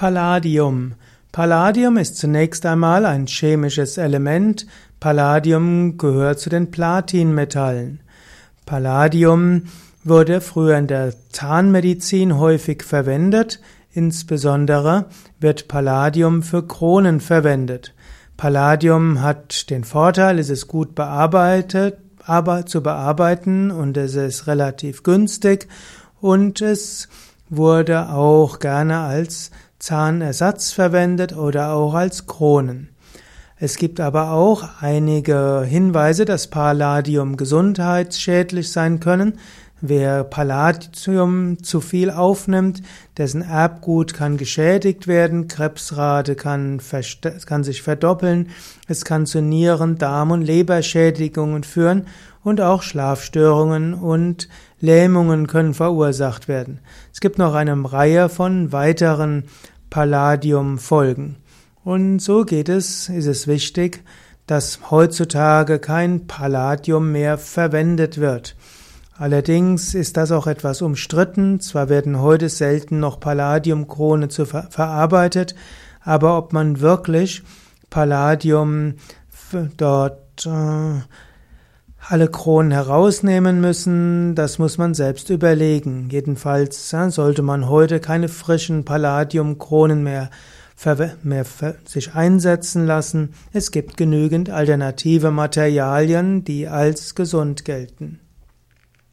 Palladium. Palladium ist zunächst einmal ein chemisches Element. Palladium gehört zu den Platinmetallen. Palladium wurde früher in der Zahnmedizin häufig verwendet. Insbesondere wird Palladium für Kronen verwendet. Palladium hat den Vorteil, es ist gut bearbeitet, aber zu bearbeiten und es ist relativ günstig und es wurde auch gerne als Zahnersatz verwendet oder auch als Kronen. Es gibt aber auch einige Hinweise, dass Palladium gesundheitsschädlich sein können. Wer Palladium zu viel aufnimmt, dessen Erbgut kann geschädigt werden, Krebsrate kann, kann sich verdoppeln, es kann zu Nieren-, Darm- und Leberschädigungen führen und auch Schlafstörungen und Lähmungen können verursacht werden. Es gibt noch eine Reihe von weiteren Palladium-Folgen. Und so geht es, ist es wichtig, dass heutzutage kein Palladium mehr verwendet wird. Allerdings ist das auch etwas umstritten. Zwar werden heute selten noch Palladiumkrone zu ver verarbeitet, aber ob man wirklich Palladium dort äh, alle Kronen herausnehmen müssen, das muss man selbst überlegen. Jedenfalls sollte man heute keine frischen Palladiumkronen mehr, mehr sich einsetzen lassen. Es gibt genügend alternative Materialien, die als gesund gelten.